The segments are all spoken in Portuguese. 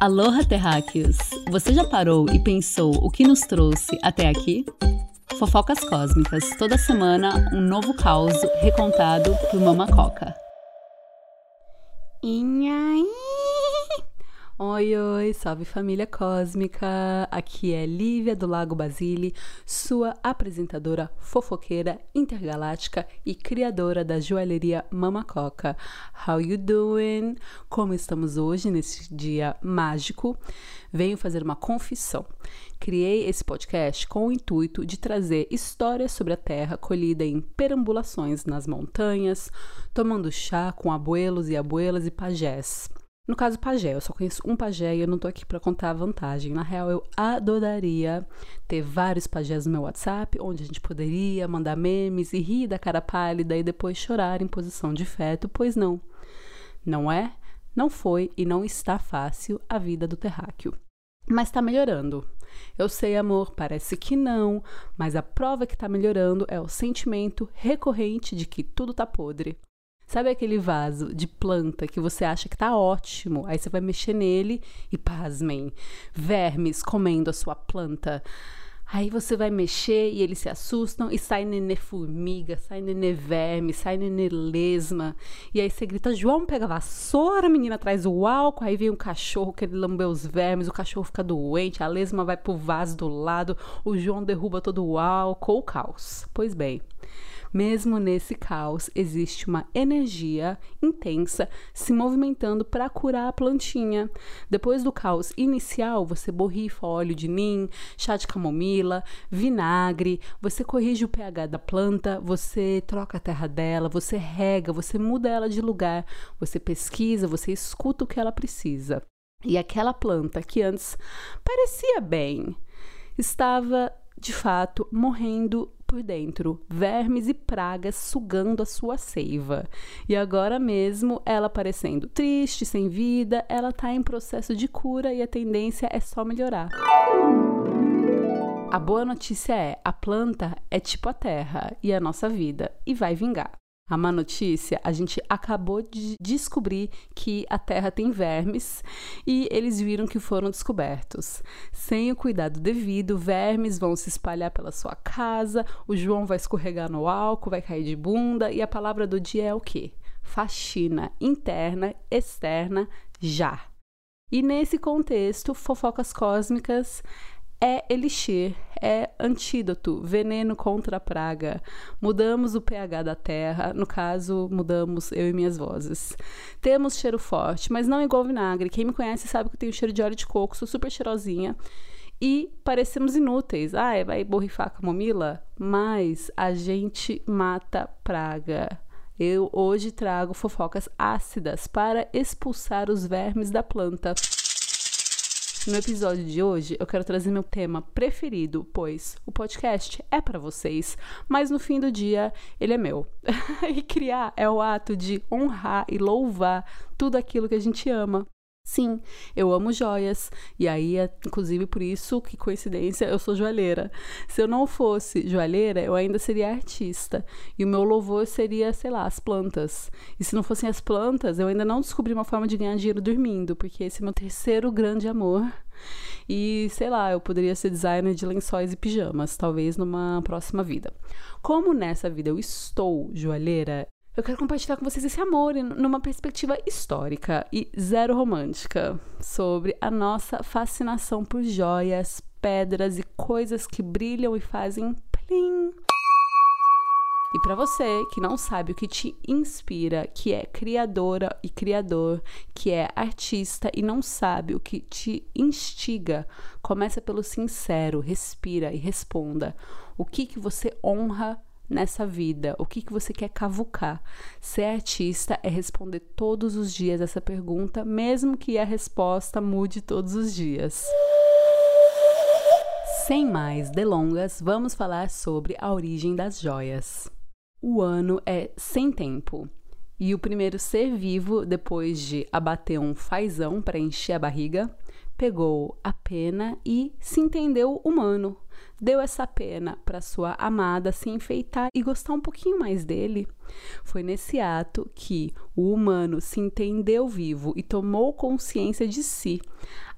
Aloha terráqueos! Você já parou e pensou o que nos trouxe até aqui? Fofocas cósmicas, toda semana um novo caos recontado por Mama Coca. Oi, oi, salve família cósmica! Aqui é Lívia do Lago Basile, sua apresentadora fofoqueira intergaláctica e criadora da joalheria Mama Coca. How you doing? Como estamos hoje nesse dia mágico? Venho fazer uma confissão. Criei esse podcast com o intuito de trazer histórias sobre a Terra colhida em perambulações nas montanhas, tomando chá com abuelos e abuelas e pajés. No caso, pajé, eu só conheço um pajé e eu não tô aqui para contar a vantagem. Na real, eu adoraria ter vários pajés no meu WhatsApp, onde a gente poderia mandar memes e rir da cara pálida e depois chorar em posição de feto, pois não. Não é, não foi e não está fácil a vida do terráqueo. Mas tá melhorando. Eu sei, amor, parece que não, mas a prova que tá melhorando é o sentimento recorrente de que tudo tá podre. Sabe aquele vaso de planta que você acha que tá ótimo? Aí você vai mexer nele e pasmem, vermes comendo a sua planta. Aí você vai mexer e eles se assustam e sai nenê formiga, sai nenê verme, sai nenê lesma. E aí você grita, João, pega a vassoura, a menina traz o álcool, aí vem um cachorro que ele lambeu os vermes, o cachorro fica doente, a lesma vai pro vaso do lado, o João derruba todo o álcool, o caos. Pois bem, mesmo nesse caos, existe uma energia intensa se movimentando para curar a plantinha. Depois do caos inicial, você borrifa óleo de nim, chá de camomila, vinagre, você corrige o pH da planta, você troca a terra dela, você rega, você muda ela de lugar, você pesquisa, você escuta o que ela precisa. E aquela planta que antes parecia bem, estava de fato morrendo por dentro, vermes e pragas sugando a sua seiva. E agora mesmo, ela parecendo triste, sem vida, ela está em processo de cura e a tendência é só melhorar. A boa notícia é: a planta é tipo a terra e a nossa vida, e vai vingar. A má notícia, a gente acabou de descobrir que a Terra tem vermes e eles viram que foram descobertos. Sem o cuidado devido, vermes vão se espalhar pela sua casa, o João vai escorregar no álcool, vai cair de bunda e a palavra do dia é o quê? Faxina interna, externa, já. E nesse contexto, fofocas cósmicas é elixir, é antídoto, veneno contra a praga. Mudamos o pH da terra, no caso, mudamos eu e minhas vozes. Temos cheiro forte, mas não igual vinagre. Quem me conhece sabe que eu tenho cheiro de óleo de coco, sou super cheirosinha. E parecemos inúteis. Ah, vai borrifar a camomila? Mas a gente mata praga. Eu hoje trago fofocas ácidas para expulsar os vermes da planta. No episódio de hoje, eu quero trazer meu tema preferido, pois o podcast é para vocês, mas no fim do dia ele é meu. e criar é o ato de honrar e louvar tudo aquilo que a gente ama. Sim, eu amo joias, e aí é inclusive por isso que coincidência eu sou joalheira. Se eu não fosse joalheira, eu ainda seria artista, e o meu louvor seria, sei lá, as plantas. E se não fossem as plantas, eu ainda não descobri uma forma de ganhar dinheiro dormindo, porque esse é meu terceiro grande amor. E sei lá, eu poderia ser designer de lençóis e pijamas, talvez numa próxima vida. Como nessa vida eu estou joalheira, eu quero compartilhar com vocês esse amor numa perspectiva histórica e zero romântica sobre a nossa fascinação por joias, pedras e coisas que brilham e fazem plim. E para você que não sabe o que te inspira, que é criadora e criador, que é artista e não sabe o que te instiga, começa pelo sincero, respira e responda. O que que você honra nessa vida? O que, que você quer cavucar? Ser artista é responder todos os dias essa pergunta, mesmo que a resposta mude todos os dias. Sem mais delongas, vamos falar sobre a origem das joias. O ano é sem tempo. E o primeiro ser vivo, depois de abater um fazão para encher a barriga, pegou a pena e se entendeu humano. Deu essa pena para sua amada se enfeitar e gostar um pouquinho mais dele. Foi nesse ato que o humano se entendeu vivo e tomou consciência de si.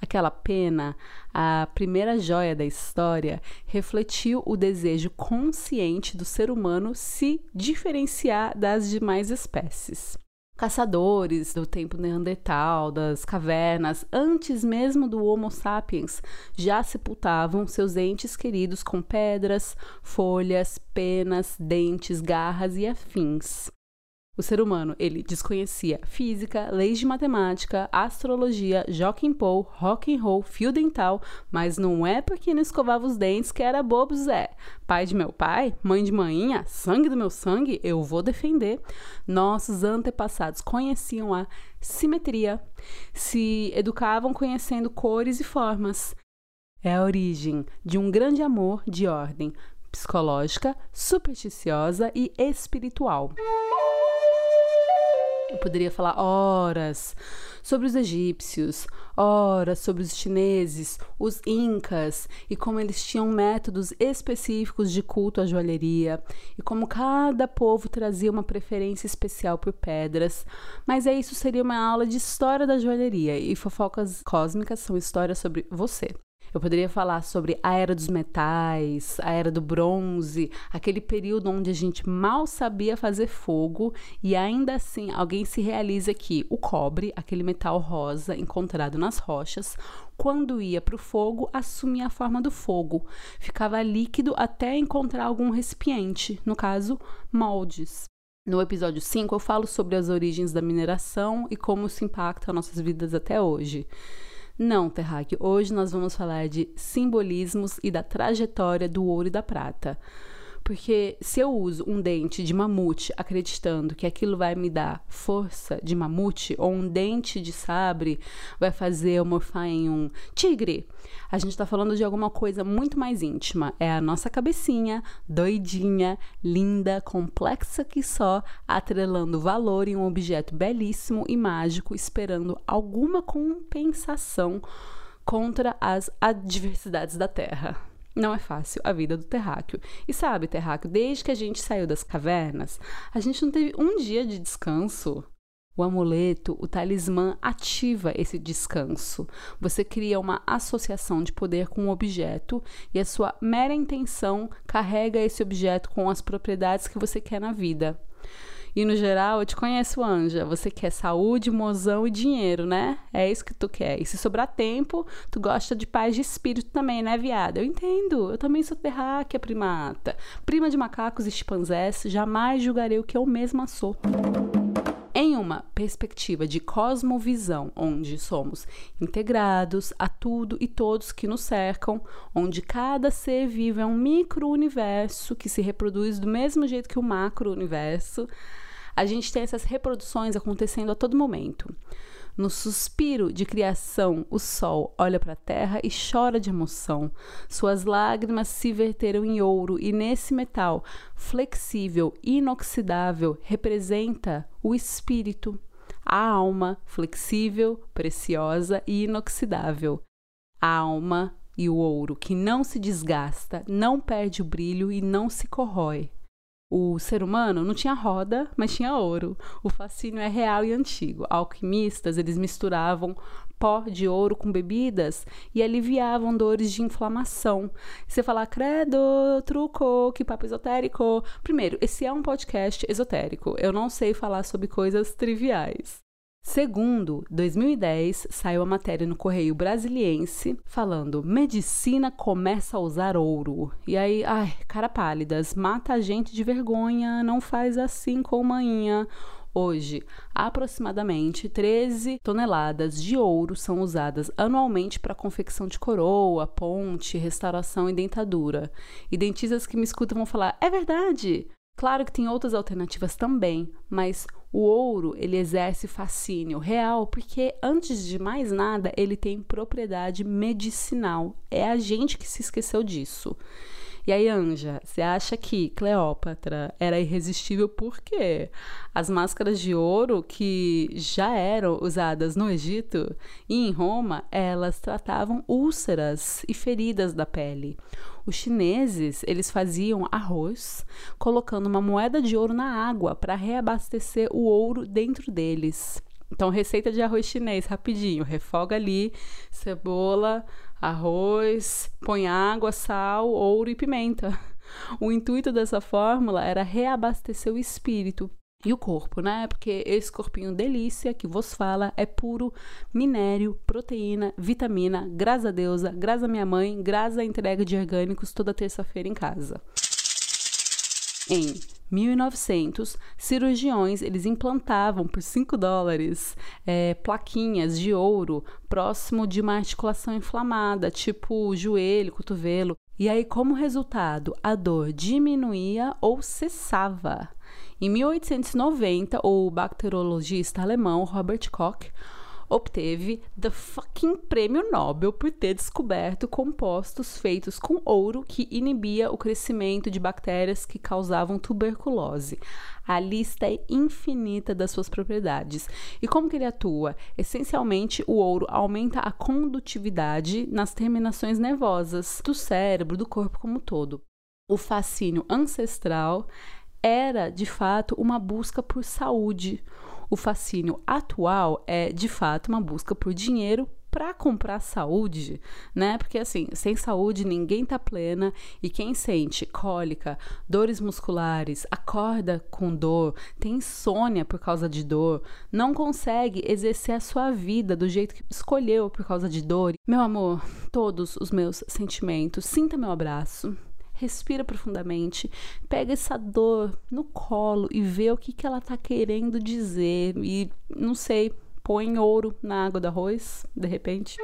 Aquela pena, a primeira joia da história, refletiu o desejo consciente do ser humano se diferenciar das demais espécies caçadores do tempo neandertal, das cavernas, antes mesmo do Homo sapiens, já sepultavam seus entes queridos com pedras, folhas, penas, dentes, garras e afins. O ser humano, ele desconhecia física, leis de matemática, astrologia, jockey pole, rock and roll, fio dental, mas não é porque não escovava os dentes que era bobo Zé. Pai de meu pai, mãe de manhinha, sangue do meu sangue, eu vou defender. Nossos antepassados conheciam a simetria, se educavam conhecendo cores e formas. É a origem de um grande amor de ordem psicológica, supersticiosa e espiritual. Eu poderia falar horas sobre os egípcios, horas sobre os chineses, os incas e como eles tinham métodos específicos de culto à joalheria e como cada povo trazia uma preferência especial por pedras. Mas é isso seria uma aula de história da joalheria e fofocas cósmicas são histórias sobre você. Eu poderia falar sobre a era dos metais, a era do bronze, aquele período onde a gente mal sabia fazer fogo e ainda assim alguém se realiza que o cobre, aquele metal rosa encontrado nas rochas, quando ia para o fogo, assumia a forma do fogo, ficava líquido até encontrar algum recipiente, no caso, moldes. No episódio 5, eu falo sobre as origens da mineração e como isso impacta nossas vidas até hoje. Não, Terráqueo, hoje nós vamos falar de simbolismos e da trajetória do ouro e da prata. Porque se eu uso um dente de mamute acreditando que aquilo vai me dar força de mamute, ou um dente de sabre vai fazer eu morfar em um tigre, a gente está falando de alguma coisa muito mais íntima. É a nossa cabecinha, doidinha, linda, complexa que só, atrelando valor em um objeto belíssimo e mágico, esperando alguma compensação contra as adversidades da Terra. Não é fácil a vida do terráqueo. E sabe, terráqueo, desde que a gente saiu das cavernas, a gente não teve um dia de descanso. O amuleto, o talismã ativa esse descanso. Você cria uma associação de poder com o objeto e a sua mera intenção carrega esse objeto com as propriedades que você quer na vida. E no geral, eu te conheço, Anja. Você quer saúde, mozão e dinheiro, né? É isso que tu quer. E se sobrar tempo, tu gosta de paz de espírito também, né, viado? Eu entendo. Eu também sou terráquea, primata. Prima de macacos e chimpanzés, jamais julgarei o que eu mesma sou. Uma perspectiva de cosmovisão, onde somos integrados a tudo e todos que nos cercam, onde cada ser vivo é um micro-universo que se reproduz do mesmo jeito que o macro-universo, a gente tem essas reproduções acontecendo a todo momento. No suspiro de criação, o sol olha para a terra e chora de emoção. Suas lágrimas se verteram em ouro, e nesse metal flexível, inoxidável, representa o espírito, a alma flexível, preciosa e inoxidável. A alma e o ouro que não se desgasta, não perde o brilho e não se corrói. O ser humano não tinha roda, mas tinha ouro. O fascínio é real e antigo. Alquimistas, eles misturavam pó de ouro com bebidas e aliviavam dores de inflamação. Você fala, credo, truco, que papo esotérico. Primeiro, esse é um podcast esotérico. Eu não sei falar sobre coisas triviais. Segundo, 2010, saiu a matéria no Correio Brasiliense falando: medicina começa a usar ouro. E aí, ai, cara pálidas, mata a gente de vergonha, não faz assim com manhã. Hoje, aproximadamente 13 toneladas de ouro são usadas anualmente para confecção de coroa, ponte, restauração e dentadura. E dentistas que me escutam vão falar: é verdade! Claro que tem outras alternativas também, mas o ouro ele exerce fascínio real porque antes de mais nada ele tem propriedade medicinal. É a gente que se esqueceu disso. E aí, Anja, você acha que Cleópatra era irresistível porque as máscaras de ouro que já eram usadas no Egito e em Roma, elas tratavam úlceras e feridas da pele. Os chineses, eles faziam arroz colocando uma moeda de ouro na água para reabastecer o ouro dentro deles. Então, receita de arroz chinês, rapidinho. Refoga ali, cebola, arroz, põe água, sal, ouro e pimenta. O intuito dessa fórmula era reabastecer o espírito e o corpo, né? Porque esse corpinho delícia que vos fala é puro minério, proteína, vitamina, graças a deusa, graças a minha mãe, graças à entrega de orgânicos toda terça-feira em casa. Em 1900, cirurgiões eles implantavam por 5 dólares é, plaquinhas de ouro próximo de uma articulação inflamada, tipo joelho, cotovelo. E aí, como resultado, a dor diminuía ou cessava. Em 1890, o bacteriologista alemão Robert Koch obteve the fucking prêmio Nobel por ter descoberto compostos feitos com ouro que inibia o crescimento de bactérias que causavam tuberculose. A lista é infinita das suas propriedades. E como que ele atua? Essencialmente, o ouro aumenta a condutividade nas terminações nervosas do cérebro, do corpo como um todo. O fascínio ancestral era, de fato, uma busca por saúde. O fascínio atual é, de fato, uma busca por dinheiro para comprar saúde, né? Porque assim, sem saúde ninguém tá plena e quem sente cólica, dores musculares, acorda com dor, tem insônia por causa de dor, não consegue exercer a sua vida do jeito que escolheu por causa de dor. Meu amor, todos os meus sentimentos, sinta meu abraço respira profundamente, pega essa dor no colo e vê o que, que ela tá querendo dizer. E não sei, põe ouro na água do arroz, de repente.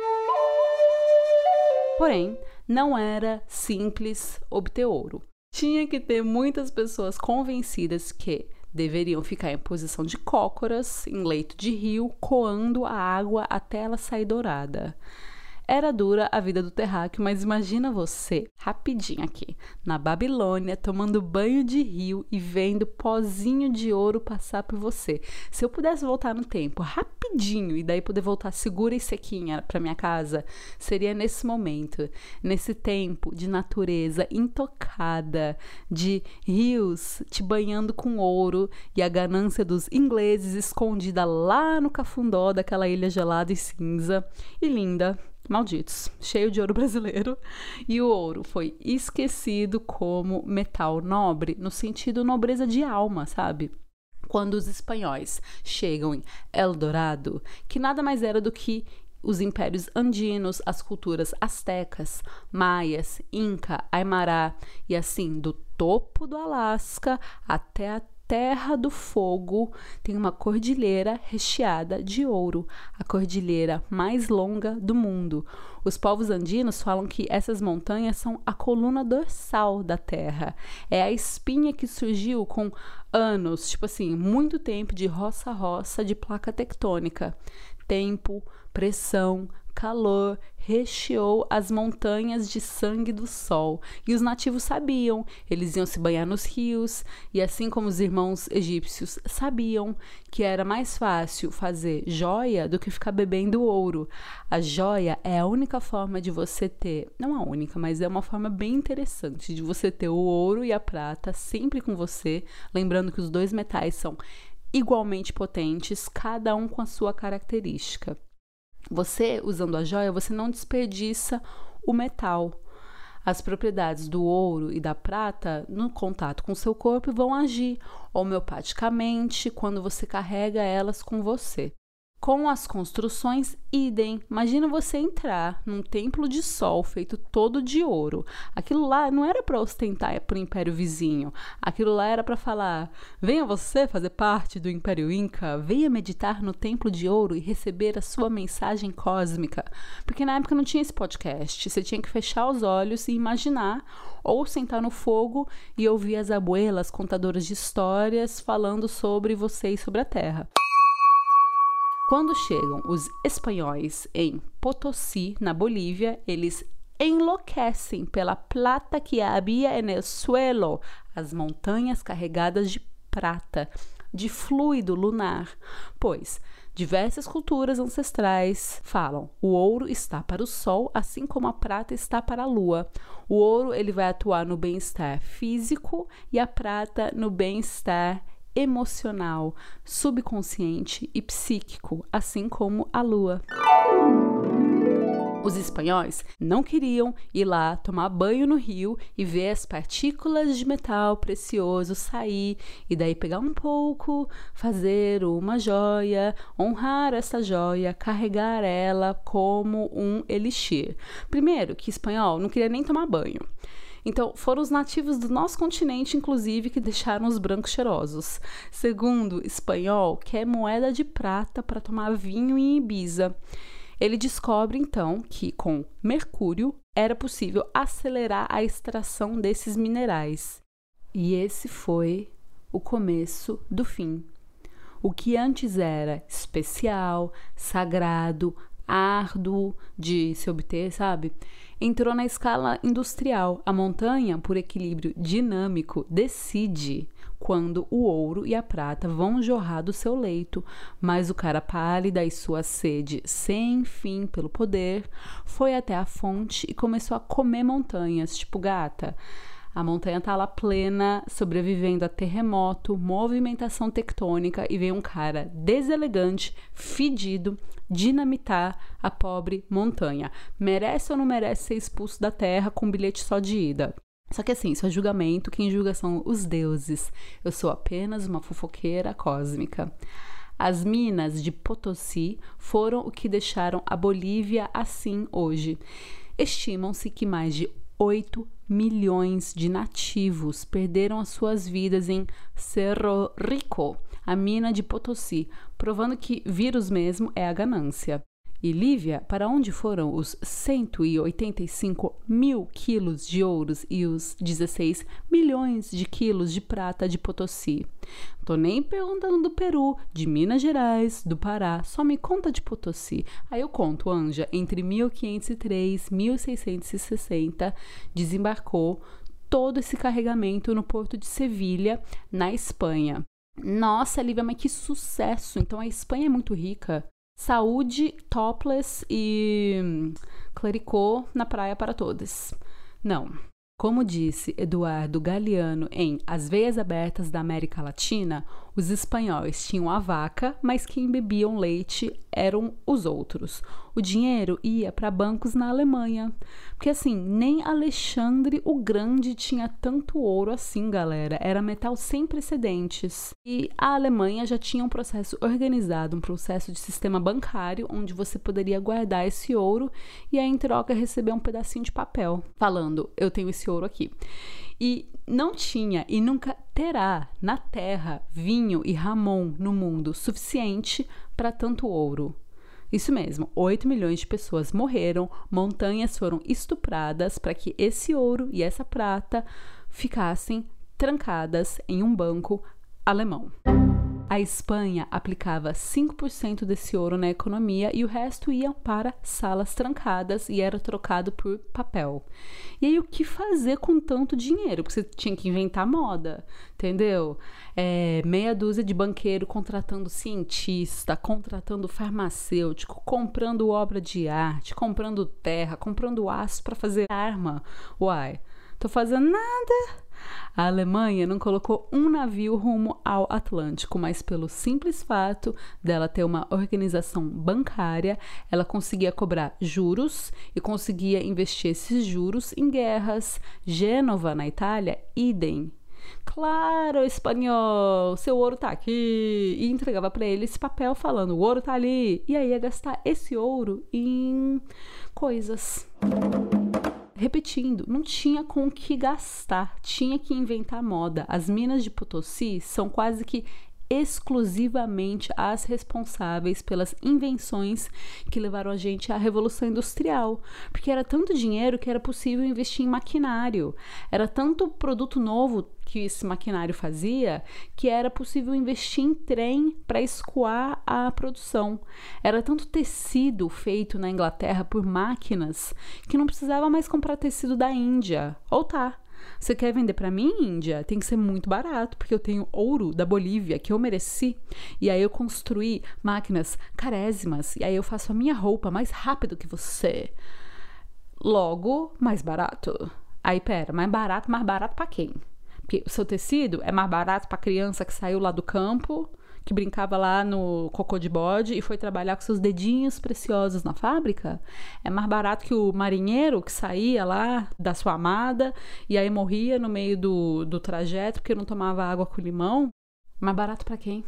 Porém, não era simples obter ouro. Tinha que ter muitas pessoas convencidas que deveriam ficar em posição de cócoras, em leito de rio, coando a água até ela sair dourada. Era dura a vida do terráqueo, mas imagina você, rapidinho aqui, na Babilônia, tomando banho de rio e vendo pozinho de ouro passar por você. Se eu pudesse voltar no tempo rapidinho e daí poder voltar segura e sequinha para minha casa, seria nesse momento, nesse tempo de natureza intocada, de rios te banhando com ouro e a ganância dos ingleses escondida lá no cafundó daquela ilha gelada e cinza e linda malditos, cheio de ouro brasileiro, e o ouro foi esquecido como metal nobre, no sentido nobreza de alma, sabe? Quando os espanhóis chegam em Eldorado, que nada mais era do que os impérios andinos, as culturas astecas, maias, inca, aimará e assim do topo do Alasca até a Terra do Fogo tem uma cordilheira recheada de ouro, a cordilheira mais longa do mundo. Os povos andinos falam que essas montanhas são a coluna dorsal da Terra. É a espinha que surgiu com anos, tipo assim, muito tempo de roça-roça de placa tectônica. Tempo, pressão, calor recheou as montanhas de sangue do sol. E os nativos sabiam, eles iam se banhar nos rios, e assim como os irmãos egípcios sabiam que era mais fácil fazer joia do que ficar bebendo ouro. A joia é a única forma de você ter, não a única, mas é uma forma bem interessante de você ter o ouro e a prata sempre com você, lembrando que os dois metais são igualmente potentes, cada um com a sua característica. Você, usando a joia, você não desperdiça o metal. As propriedades do ouro e da prata, no contato com seu corpo, vão agir homeopaticamente quando você carrega elas com você. Com as construções, idem. Imagina você entrar num templo de sol feito todo de ouro. Aquilo lá não era para ostentar para o império vizinho. Aquilo lá era para falar: venha você fazer parte do império Inca, venha meditar no templo de ouro e receber a sua mensagem cósmica. Porque na época não tinha esse podcast. Você tinha que fechar os olhos e imaginar, ou sentar no fogo e ouvir as abuelas contadoras de histórias falando sobre você e sobre a terra. Quando chegam os espanhóis em Potosí, na Bolívia, eles enlouquecem pela plata que havia no suelo, as montanhas carregadas de prata. de fluido lunar, pois diversas culturas ancestrais falam: o ouro está para o sol, assim como a prata está para a lua. O ouro ele vai atuar no bem-estar físico e a prata no bem-estar emocional, subconsciente e psíquico, assim como a lua. Os espanhóis não queriam ir lá tomar banho no rio e ver as partículas de metal precioso sair e daí pegar um pouco, fazer uma joia, honrar essa joia, carregar ela como um elixir. Primeiro, que espanhol não queria nem tomar banho. Então, foram os nativos do nosso continente, inclusive, que deixaram os brancos cheirosos. Segundo, espanhol quer moeda de prata para tomar vinho em Ibiza. Ele descobre então que com mercúrio era possível acelerar a extração desses minerais. E esse foi o começo do fim. O que antes era especial, sagrado, árduo de se obter, sabe? Entrou na escala industrial. A montanha, por equilíbrio dinâmico, decide quando o ouro e a prata vão jorrar do seu leito, mas o cara pálida e sua sede sem fim pelo poder foi até a fonte e começou a comer montanhas, tipo gata. A montanha tá lá plena, sobrevivendo a terremoto, movimentação tectônica e vem um cara deselegante, fedido, dinamitar a pobre montanha. Merece ou não merece ser expulso da terra com um bilhete só de ida? Só que assim, isso é julgamento, quem julga são os deuses. Eu sou apenas uma fofoqueira cósmica. As minas de Potosí foram o que deixaram a Bolívia assim hoje. Estimam-se que mais de 8 milhões de nativos perderam as suas vidas em Cerro Rico, a mina de Potosí, provando que vírus mesmo é a ganância. E Lívia, para onde foram os 185 mil quilos de ouros e os 16 milhões de quilos de prata de Potosí? Tô nem perguntando do Peru, de Minas Gerais, do Pará, só me conta de Potosí. Aí eu conto, Anja, entre 1503 e 1660 desembarcou todo esse carregamento no porto de Sevilha, na Espanha. Nossa, Lívia, mas que sucesso! Então a Espanha é muito rica. Saúde, topless e hum, clericô na praia para todos. Não. Como disse Eduardo Galeano em As Veias Abertas da América Latina, os espanhóis tinham a vaca, mas quem bebiam leite eram os outros. O dinheiro ia para bancos na Alemanha. Porque assim, nem Alexandre o Grande tinha tanto ouro assim, galera. Era metal sem precedentes. E a Alemanha já tinha um processo organizado, um processo de sistema bancário, onde você poderia guardar esse ouro e aí em troca receber um pedacinho de papel, falando: eu tenho esse ouro aqui. E não tinha e nunca terá na terra vinho e ramon no mundo suficiente para tanto ouro. Isso mesmo, 8 milhões de pessoas morreram, montanhas foram estupradas para que esse ouro e essa prata ficassem trancadas em um banco alemão. A Espanha aplicava 5% desse ouro na economia e o resto ia para salas trancadas e era trocado por papel. E aí, o que fazer com tanto dinheiro? Porque você tinha que inventar moda, entendeu? É, meia dúzia de banqueiro contratando cientista, contratando farmacêutico, comprando obra de arte, comprando terra, comprando aço para fazer arma. Uai, tô fazendo nada. A Alemanha não colocou um navio rumo ao Atlântico, mas pelo simples fato dela ter uma organização bancária, ela conseguia cobrar juros e conseguia investir esses juros em guerras. Gênova, na Itália, idem. Claro, espanhol, seu ouro tá aqui. E entregava para ele esse papel falando: o ouro tá ali. E aí ia gastar esse ouro em coisas repetindo, não tinha com o que gastar, tinha que inventar moda. As minas de Potosí são quase que exclusivamente as responsáveis pelas invenções que levaram a gente à revolução industrial, porque era tanto dinheiro que era possível investir em maquinário, era tanto produto novo que esse maquinário fazia que era possível investir em trem para escoar a produção. Era tanto tecido feito na Inglaterra por máquinas que não precisava mais comprar tecido da Índia. Ou tá, Você quer vender para mim, Índia? Tem que ser muito barato, porque eu tenho ouro da Bolívia que eu mereci. E aí eu construí máquinas carésimas. E aí eu faço a minha roupa mais rápido que você. Logo, mais barato. Aí, pera, mais barato, mais barato para quem? Porque o seu tecido é mais barato para criança que saiu lá do campo que brincava lá no cocô de bode e foi trabalhar com seus dedinhos preciosos na fábrica, é mais barato que o marinheiro que saía lá da sua amada e aí morria no meio do, do trajeto porque não tomava água com limão. Mais barato para quem?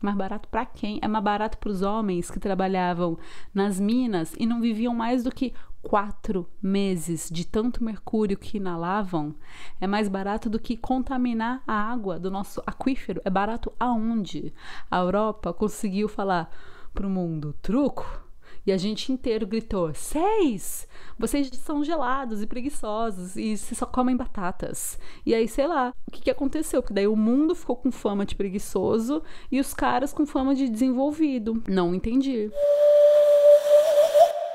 Mais barato para quem? É mais barato para os homens que trabalhavam nas minas e não viviam mais do que quatro meses de tanto mercúrio que inalavam. É mais barato do que contaminar a água do nosso aquífero. É barato aonde? A Europa conseguiu falar para o mundo: truco e a gente inteiro gritou: Seis! Vocês são gelados e preguiçosos e só comem batatas. E aí, sei lá, o que, que aconteceu? Porque daí o mundo ficou com fama de preguiçoso e os caras com fama de desenvolvido. Não entendi.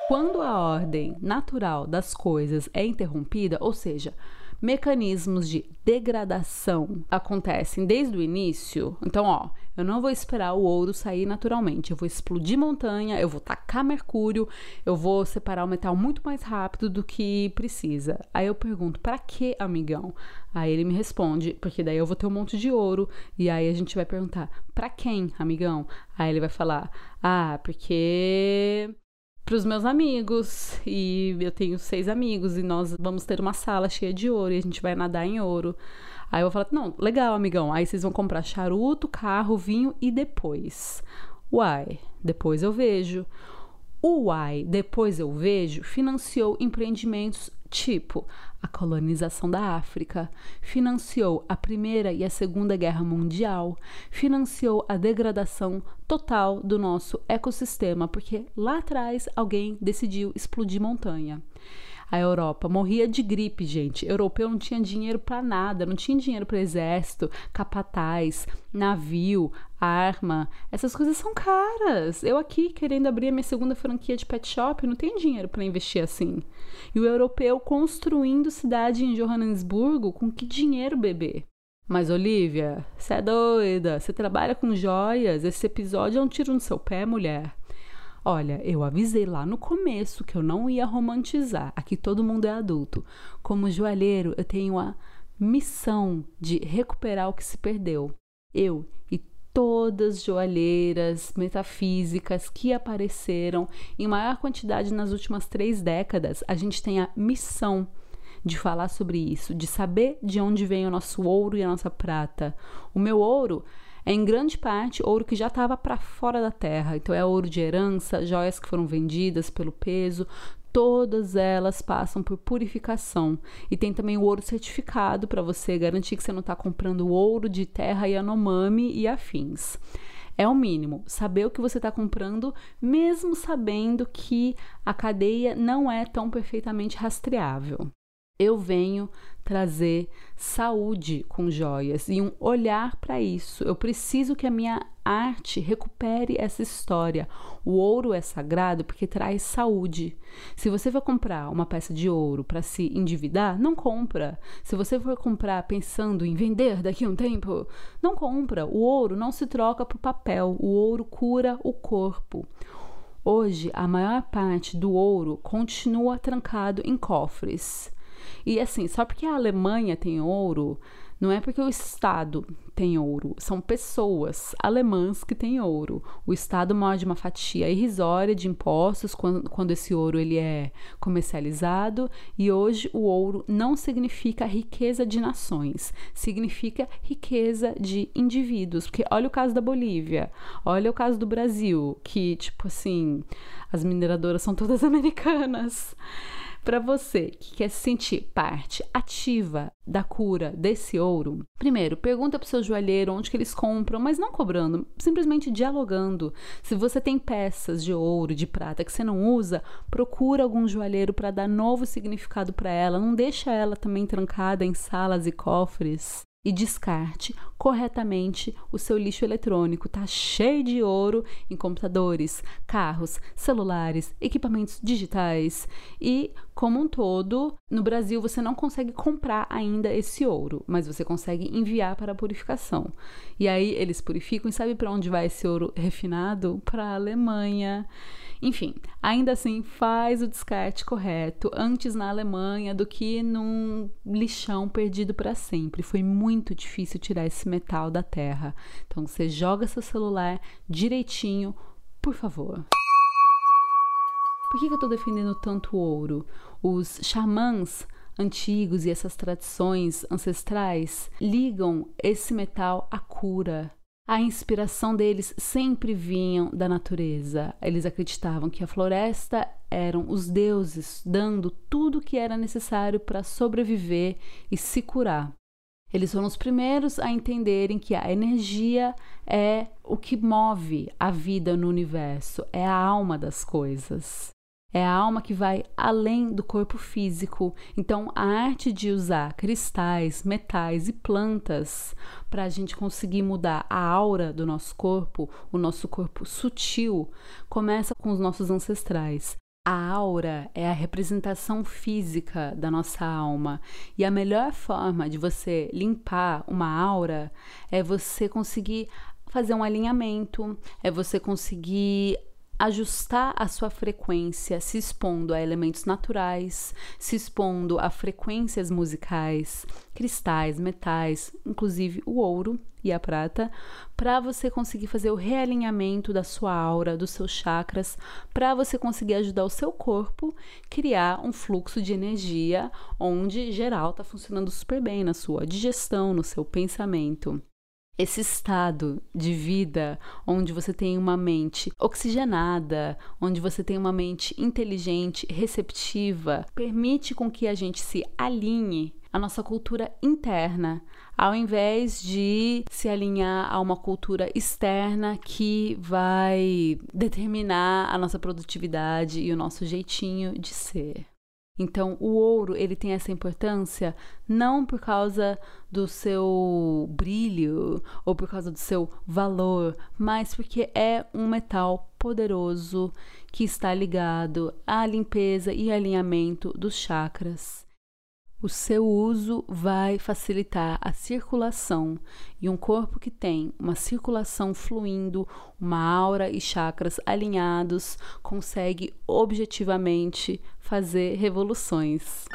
Quando a ordem natural das coisas é interrompida, ou seja, mecanismos de degradação acontecem desde o início, então, ó, eu não vou esperar o ouro sair naturalmente. Eu vou explodir montanha, eu vou tacar mercúrio, eu vou separar o metal muito mais rápido do que precisa. Aí eu pergunto, para que, amigão? Aí ele me responde, porque daí eu vou ter um monte de ouro. E aí a gente vai perguntar, para quem, amigão? Aí ele vai falar, ah, porque para os meus amigos e eu tenho seis amigos e nós vamos ter uma sala cheia de ouro e a gente vai nadar em ouro. Aí eu falar, não, legal, amigão. Aí vocês vão comprar charuto, carro, vinho e depois. Uai, depois eu vejo. O Uai, depois eu vejo, financiou empreendimentos tipo a colonização da África, financiou a Primeira e a Segunda Guerra Mundial, financiou a degradação total do nosso ecossistema, porque lá atrás alguém decidiu explodir montanha a Europa. Morria de gripe, gente. Europeu não tinha dinheiro para nada, não tinha dinheiro para exército, capataz, navio, arma. Essas coisas são caras. Eu aqui querendo abrir a minha segunda franquia de pet shop, não tenho dinheiro para investir assim. E o europeu construindo cidade em Johannesburgo, com que dinheiro beber? Mas Olivia, você é doida, você trabalha com joias, esse episódio é um tiro no seu pé, mulher. Olha, eu avisei lá no começo que eu não ia romantizar. Aqui todo mundo é adulto. Como joalheiro, eu tenho a missão de recuperar o que se perdeu. Eu e todas as joalheiras metafísicas que apareceram em maior quantidade nas últimas três décadas, a gente tem a missão de falar sobre isso, de saber de onde vem o nosso ouro e a nossa prata. O meu ouro é em grande parte ouro que já estava para fora da terra. Então é ouro de herança, joias que foram vendidas pelo peso, todas elas passam por purificação. E tem também o ouro certificado para você garantir que você não está comprando ouro de terra Yanomami e afins. É o mínimo, saber o que você está comprando, mesmo sabendo que a cadeia não é tão perfeitamente rastreável. Eu venho trazer saúde com joias e um olhar para isso. Eu preciso que a minha arte recupere essa história. O ouro é sagrado porque traz saúde. Se você for comprar uma peça de ouro para se endividar, não compra. Se você for comprar pensando em vender daqui a um tempo, não compra. O ouro não se troca por papel. O ouro cura o corpo. Hoje, a maior parte do ouro continua trancado em cofres. E assim, só porque a Alemanha tem ouro, não é porque o Estado tem ouro, são pessoas alemãs que têm ouro. O Estado morde uma fatia irrisória de impostos quando, quando esse ouro ele é comercializado e hoje o ouro não significa riqueza de nações, significa riqueza de indivíduos. Porque olha o caso da Bolívia, olha o caso do Brasil, que tipo assim, as mineradoras são todas americanas. Para você que quer se sentir parte ativa da cura desse ouro, primeiro, pergunta para o seu joalheiro onde que eles compram, mas não cobrando, simplesmente dialogando. Se você tem peças de ouro, de prata que você não usa, procura algum joalheiro para dar novo significado para ela. Não deixa ela também trancada em salas e cofres. E descarte corretamente o seu lixo eletrônico. Tá cheio de ouro em computadores, carros, celulares, equipamentos digitais e como um todo, no Brasil você não consegue comprar ainda esse ouro, mas você consegue enviar para a purificação. E aí eles purificam e sabe para onde vai esse ouro refinado? Para a Alemanha. Enfim, ainda assim, faz o descarte correto antes na Alemanha do que num lixão perdido para sempre. Foi muito difícil tirar esse metal da terra. Então, você joga seu celular direitinho, por favor. Por que, que eu estou defendendo tanto ouro? Os xamãs antigos e essas tradições ancestrais ligam esse metal à cura, a inspiração deles sempre vinha da natureza. Eles acreditavam que a floresta eram os deuses dando tudo o que era necessário para sobreviver e se curar. Eles foram os primeiros a entenderem que a energia é o que move a vida no universo, é a alma das coisas. É a alma que vai além do corpo físico. Então, a arte de usar cristais, metais e plantas para a gente conseguir mudar a aura do nosso corpo, o nosso corpo sutil, começa com os nossos ancestrais. A aura é a representação física da nossa alma. E a melhor forma de você limpar uma aura é você conseguir fazer um alinhamento, é você conseguir ajustar a sua frequência se expondo a elementos naturais, se expondo a frequências musicais, cristais, metais, inclusive o ouro e a prata, para você conseguir fazer o realinhamento da sua aura, dos seus chakras, para você conseguir ajudar o seu corpo criar um fluxo de energia onde geral está funcionando super bem na sua digestão, no seu pensamento. Esse estado de vida onde você tem uma mente oxigenada, onde você tem uma mente inteligente, receptiva, permite com que a gente se alinhe à nossa cultura interna, ao invés de se alinhar a uma cultura externa que vai determinar a nossa produtividade e o nosso jeitinho de ser. Então, o ouro, ele tem essa importância não por causa do seu brilho ou por causa do seu valor, mas porque é um metal poderoso que está ligado à limpeza e alinhamento dos chakras. O seu uso vai facilitar a circulação e um corpo que tem uma circulação fluindo, uma aura e chakras alinhados, consegue objetivamente fazer revoluções.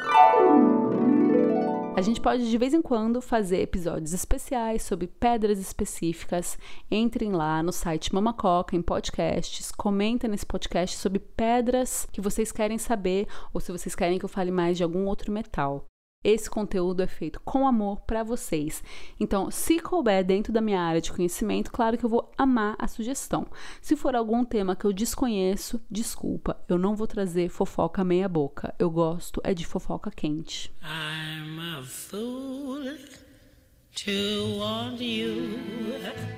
A gente pode de vez em quando fazer episódios especiais sobre pedras específicas. Entrem lá no site Mamacoca em podcasts, comentem nesse podcast sobre pedras que vocês querem saber ou se vocês querem que eu fale mais de algum outro metal. Esse conteúdo é feito com amor para vocês. Então, se couber dentro da minha área de conhecimento, claro que eu vou amar a sugestão. Se for algum tema que eu desconheço, desculpa, eu não vou trazer fofoca meia boca. Eu gosto é de fofoca quente.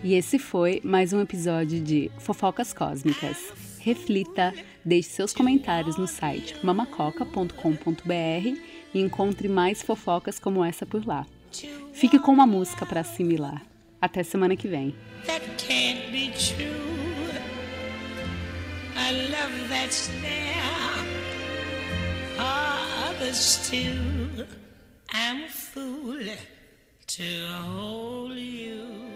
E esse foi mais um episódio de Fofocas Cósmicas. Reflita, deixe seus comentários no site mamacoca.com.br e encontre mais fofocas como essa por lá. Fique com uma música para assimilar. Até semana que vem. To hold you.